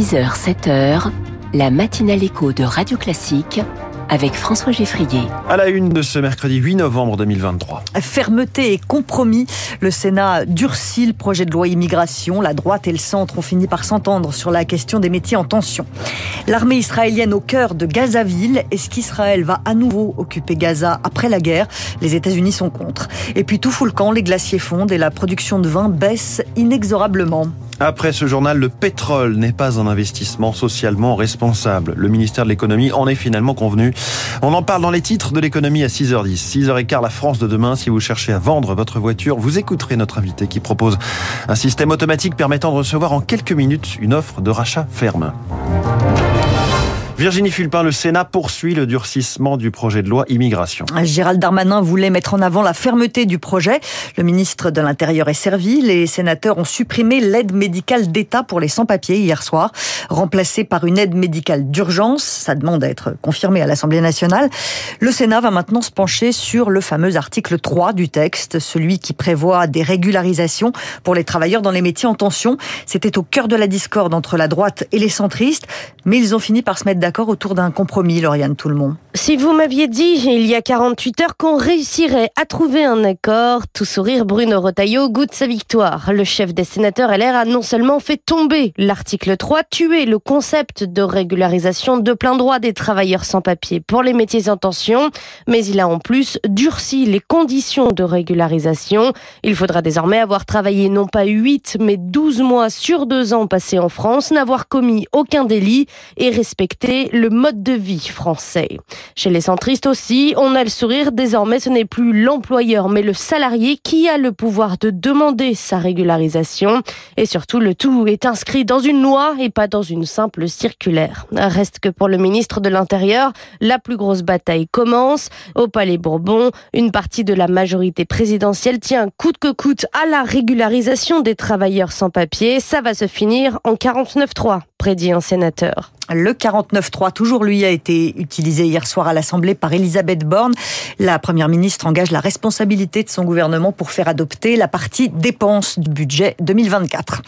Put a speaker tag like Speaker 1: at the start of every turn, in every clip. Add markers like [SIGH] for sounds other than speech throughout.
Speaker 1: 6h, 7h, la matinale écho de Radio Classique avec François Geffrier.
Speaker 2: À la une de ce mercredi 8 novembre 2023.
Speaker 3: Fermeté et compromis. Le Sénat durcit le projet de loi immigration. La droite et le centre ont fini par s'entendre sur la question des métiers en tension. L'armée israélienne au cœur de Gazaville. Est-ce qu'Israël va à nouveau occuper Gaza après la guerre? Les États-Unis sont contre. Et puis tout fout le camp, les glaciers fondent et la production de vin baisse inexorablement.
Speaker 2: Après ce journal, le pétrole n'est pas un investissement socialement responsable. Le ministère de l'économie en est finalement convenu. On en parle dans les titres de l'économie à 6h10. 6h15, la France de demain. Si vous cherchez à vendre votre voiture, vous écouterez notre invité qui propose un système automatique permettant de recevoir en quelques minutes une offre de rachat ferme. Virginie Fulpin, le Sénat poursuit le durcissement du projet de loi immigration.
Speaker 3: Gérald Darmanin voulait mettre en avant la fermeté du projet. Le ministre de l'Intérieur est servi. Les sénateurs ont supprimé l'aide médicale d'État pour les sans-papiers hier soir, remplacée par une aide médicale d'urgence. Ça demande à être confirmé à l'Assemblée nationale. Le Sénat va maintenant se pencher sur le fameux article 3 du texte, celui qui prévoit des régularisations pour les travailleurs dans les métiers en tension. C'était au cœur de la discorde entre la droite et les centristes, mais ils ont fini par se mettre d'accord d'accord autour d'un compromis, Lauriane Tout-le-Monde.
Speaker 4: Si vous m'aviez dit il y a 48 heures qu'on réussirait à trouver un accord, tout sourire, Bruno Retailleau goûte sa victoire. Le chef des sénateurs LR a non seulement fait tomber l'article 3, tuer le concept de régularisation de plein droit des travailleurs sans papier pour les métiers en tension, mais il a en plus durci les conditions de régularisation. Il faudra désormais avoir travaillé non pas 8 mais 12 mois sur deux ans passés en France, n'avoir commis aucun délit et respecter le mode de vie français. Chez les centristes aussi, on a le sourire, désormais ce n'est plus l'employeur mais le salarié qui a le pouvoir de demander sa régularisation. Et surtout, le tout est inscrit dans une loi et pas dans une simple circulaire. Reste que pour le ministre de l'Intérieur, la plus grosse bataille commence. Au Palais Bourbon, une partie de la majorité présidentielle tient coûte que coûte à la régularisation des travailleurs sans papier. Ça va se finir en 49-3, prédit un sénateur.
Speaker 3: Le 49.3, toujours lui, a été utilisé hier soir à l'Assemblée par Elisabeth Borne. La Première ministre engage la responsabilité de son gouvernement pour faire adopter la partie dépenses du budget 2024.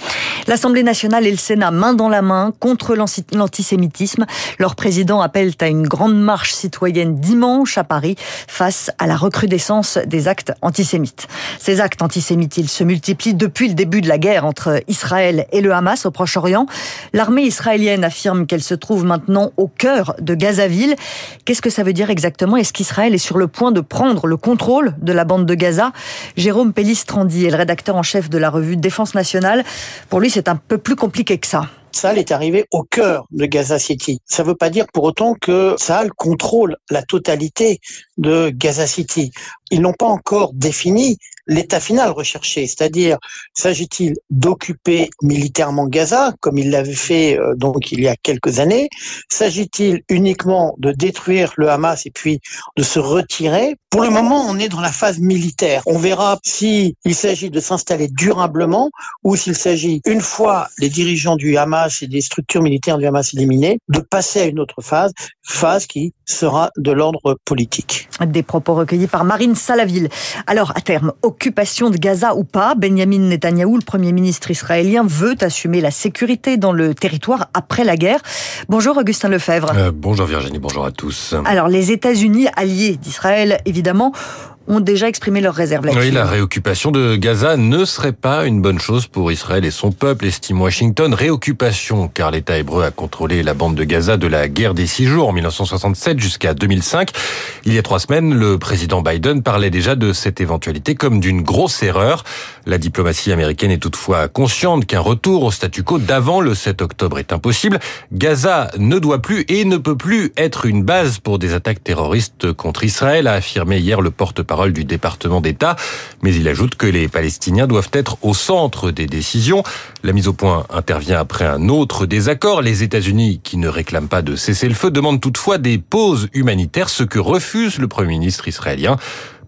Speaker 3: L'Assemblée nationale et le Sénat, main dans la main, contre l'antisémitisme. Leur président appelle à une grande marche citoyenne dimanche à Paris face à la recrudescence des actes antisémites. Ces actes antisémites, ils se multiplient depuis le début de la guerre entre Israël et le Hamas au Proche-Orient. L'armée israélienne affirme qu'elle se trouve maintenant au cœur de Gazaville. Qu'est-ce que ça veut dire exactement? Est-ce qu'Israël est sur le point de prendre le contrôle de la bande de Gaza? Jérôme Pellistrandi est le rédacteur en chef de la revue Défense nationale. Pour lui, c'est un peu plus compliqué que ça.
Speaker 5: Saal est arrivé au cœur de Gaza City. Ça ne veut pas dire pour autant que Saal contrôle la totalité de Gaza City. Ils n'ont pas encore défini l'état final recherché, c'est-à-dire s'agit-il d'occuper militairement Gaza comme il l'avait fait euh, donc il y a quelques années, s'agit-il uniquement de détruire le Hamas et puis de se retirer? Pour le moment, on est dans la phase militaire. On verra si il s'agit de s'installer durablement ou s'il s'agit une fois les dirigeants du Hamas et des structures militaires du Hamas éliminées de passer à une autre phase, phase qui sera de l'ordre politique.
Speaker 3: Des propos recueillis par Marine Salaville. Alors à terme, occupation de Gaza ou pas, Benjamin Netanyahou, le Premier ministre israélien, veut assumer la sécurité dans le territoire après la guerre. Bonjour Augustin Lefebvre.
Speaker 6: Euh, bonjour Virginie, bonjour à tous.
Speaker 3: Alors les États-Unis, alliés d'Israël évidemment, ont déjà exprimé leurs réserves
Speaker 6: Oui, la réoccupation de Gaza ne serait pas une bonne chose pour Israël et son peuple, estime Washington. Réoccupation, car l'État hébreu a contrôlé la bande de Gaza de la guerre des six jours en 1967 jusqu'à 2005. Il y a trois semaines, le président Biden parlait déjà de cette éventualité comme d'une grosse erreur. La diplomatie américaine est toutefois consciente qu'un retour au statu quo d'avant le 7 octobre est impossible. Gaza ne doit plus et ne peut plus être une base pour des attaques terroristes contre Israël, a affirmé hier le porte-parole parole du département d'État, mais il ajoute que les Palestiniens doivent être au centre des décisions. La mise au point intervient après un autre désaccord. Les États-Unis, qui ne réclament pas de cesser le feu, demandent toutefois des pauses humanitaires, ce que refuse le Premier ministre israélien.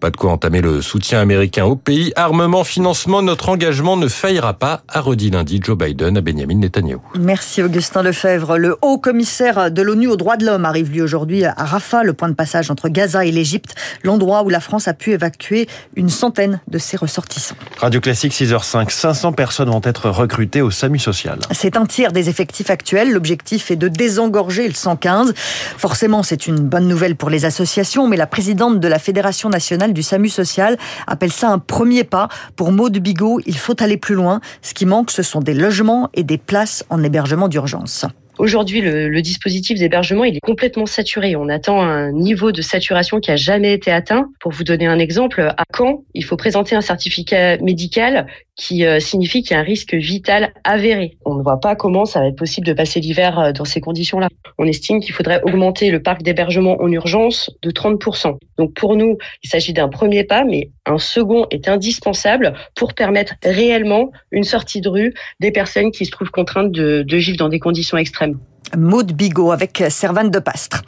Speaker 6: Pas de quoi entamer le soutien américain au pays. Armement, financement, notre engagement ne faillira pas, a redit lundi Joe Biden à Benjamin Netanyahu.
Speaker 3: Merci Augustin Lefebvre. Le haut commissaire de l'ONU aux droits de l'homme arrive lui aujourd'hui à Rafah, le point de passage entre Gaza et l'Égypte, l'endroit où la France a pu évacuer une centaine de ses ressortissants.
Speaker 2: Radio Classique 6h05, 500 personnes vont être recrutées au SAMU social.
Speaker 3: C'est un tiers des effectifs actuels. L'objectif est de désengorger le 115. Forcément, c'est une bonne nouvelle pour les associations, mais la présidente de la Fédération nationale du SAMU social appelle ça un premier pas. Pour Maud Bigot, il faut aller plus loin. Ce qui manque, ce sont des logements et des places en hébergement d'urgence.
Speaker 7: Aujourd'hui, le, dispositif d'hébergement, il est complètement saturé. On attend un niveau de saturation qui a jamais été atteint. Pour vous donner un exemple, à Caen, il faut présenter un certificat médical qui euh, signifie qu'il y a un risque vital avéré. On ne voit pas comment ça va être possible de passer l'hiver euh, dans ces conditions-là. On estime qu'il faudrait augmenter le parc d'hébergement en urgence de 30%. Donc pour nous, il s'agit d'un premier pas, mais un second est indispensable pour permettre réellement une sortie de rue des personnes qui se trouvent contraintes de, de vivre dans des conditions extrêmes.
Speaker 3: and Maud Bigot avec Servane de Pastre.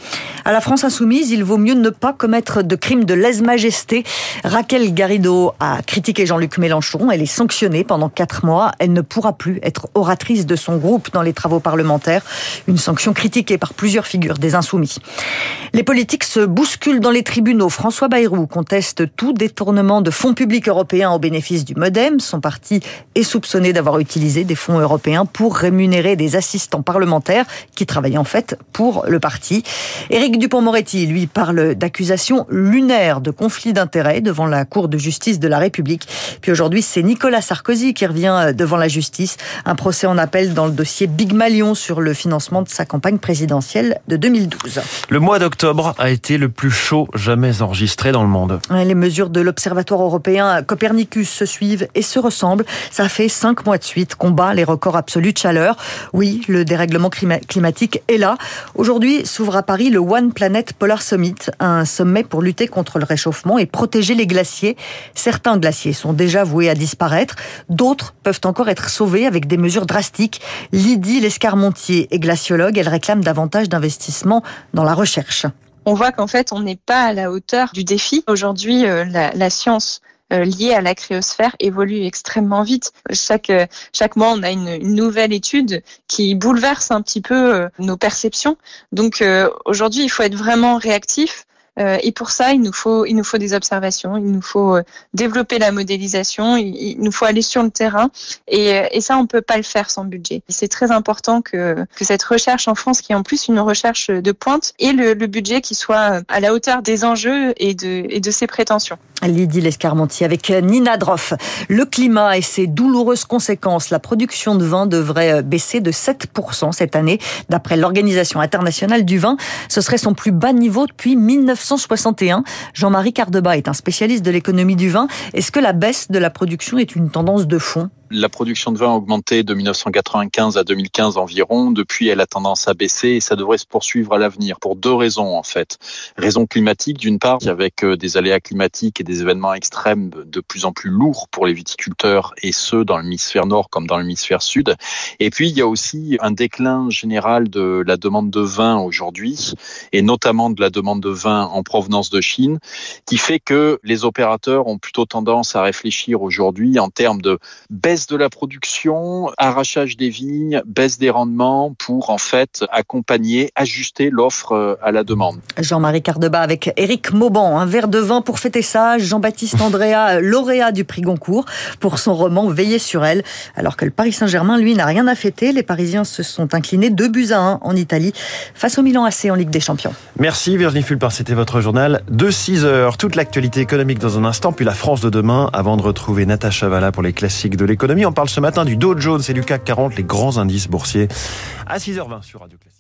Speaker 3: À la France insoumise, il vaut mieux ne pas commettre de crimes de lèse-majesté. Raquel Garrido a critiqué Jean-Luc Mélenchon. Elle est sanctionnée pendant quatre mois. Elle ne pourra plus être oratrice de son groupe dans les travaux parlementaires. Une sanction critiquée par plusieurs figures des insoumis. Les politiques se bousculent dans les tribunaux. François Bayrou conteste tout détournement de fonds publics européens au bénéfice du Modem. Son parti est soupçonné d'avoir utilisé des fonds européens pour rémunérer des assistants parlementaires qui travaillait en fait pour le parti. Éric Dupont-Moretti, lui, parle d'accusations lunaires de conflit d'intérêts devant la Cour de justice de la République. Puis aujourd'hui, c'est Nicolas Sarkozy qui revient devant la justice. Un procès en appel dans le dossier Big Malion sur le financement de sa campagne présidentielle de 2012.
Speaker 2: Le mois d'octobre a été le plus chaud jamais enregistré dans le monde.
Speaker 3: Les mesures de l'Observatoire européen Copernicus se suivent et se ressemblent. Ça fait cinq mois de suite qu'on bat les records absolus de chaleur. Oui, le dérèglement climatique climatique est là. Aujourd'hui s'ouvre à Paris le One Planet Polar Summit, un sommet pour lutter contre le réchauffement et protéger les glaciers. Certains glaciers sont déjà voués à disparaître, d'autres peuvent encore être sauvés avec des mesures drastiques. Lydie Lescarmontier est glaciologue, elle réclame davantage d'investissement dans la recherche
Speaker 8: on voit qu'en fait, on n'est pas à la hauteur du défi. Aujourd'hui, euh, la, la, science liées à la cryosphère évoluent extrêmement vite. Chaque, euh, chaque mois, on a une, une nouvelle étude qui bouleverse un petit peu euh, nos perceptions. Donc aujourd'hui, il faut être vraiment réactif. Et pour ça, il nous faut, il nous faut des observations, il nous faut développer la modélisation, il, nous faut aller sur le terrain. Et, et ça, on peut pas le faire sans budget. C'est très important que, que cette recherche en France, qui est en plus une recherche de pointe, ait le, le budget qui soit à la hauteur des enjeux et de, et de ses prétentions.
Speaker 3: Lydie Lescarmontier avec Nina Droff. Le climat et ses douloureuses conséquences. La production de vin devrait baisser de 7% cette année. D'après l'Organisation internationale du vin, ce serait son plus bas niveau depuis 1961. Jean-Marie Cardeba est un spécialiste de l'économie du vin. Est-ce que la baisse de la production est une tendance de fond?
Speaker 9: La production de vin a augmenté de 1995 à 2015 environ. Depuis, elle a tendance à baisser et ça devrait se poursuivre à l'avenir pour deux raisons en fait. Raison climatique d'une part, avec euh, des aléas climatiques et des événements extrêmes de plus en plus lourds pour les viticulteurs et ceux dans l'hémisphère nord comme dans l'hémisphère sud. Et puis, il y a aussi un déclin général de la demande de vin aujourd'hui et notamment de la demande de vin en provenance de Chine qui fait que les opérateurs ont plutôt tendance à réfléchir aujourd'hui en termes de baisse baisse de la production, arrachage des vignes, baisse des rendements pour en fait accompagner, ajuster l'offre euh, à la demande.
Speaker 3: Jean-Marie Cardeba avec Éric Mauban, un verre de vin pour fêter ça. Jean-Baptiste Andrea, [LAUGHS] lauréat du prix Goncourt pour son roman Veiller sur elle. Alors que le Paris Saint-Germain, lui, n'a rien à fêter. Les Parisiens se sont inclinés 2 buts à 1 en Italie face au Milan AC en Ligue des Champions.
Speaker 2: Merci Virginie Fulpar, c'était votre journal de 6 heures. Toute l'actualité économique dans un instant, puis la France de demain avant de retrouver Natacha Valla pour les classiques de On parle ce matin du Dow Jones et du CAC 40, les grands indices boursiers, à 6h20 sur Radio Classique.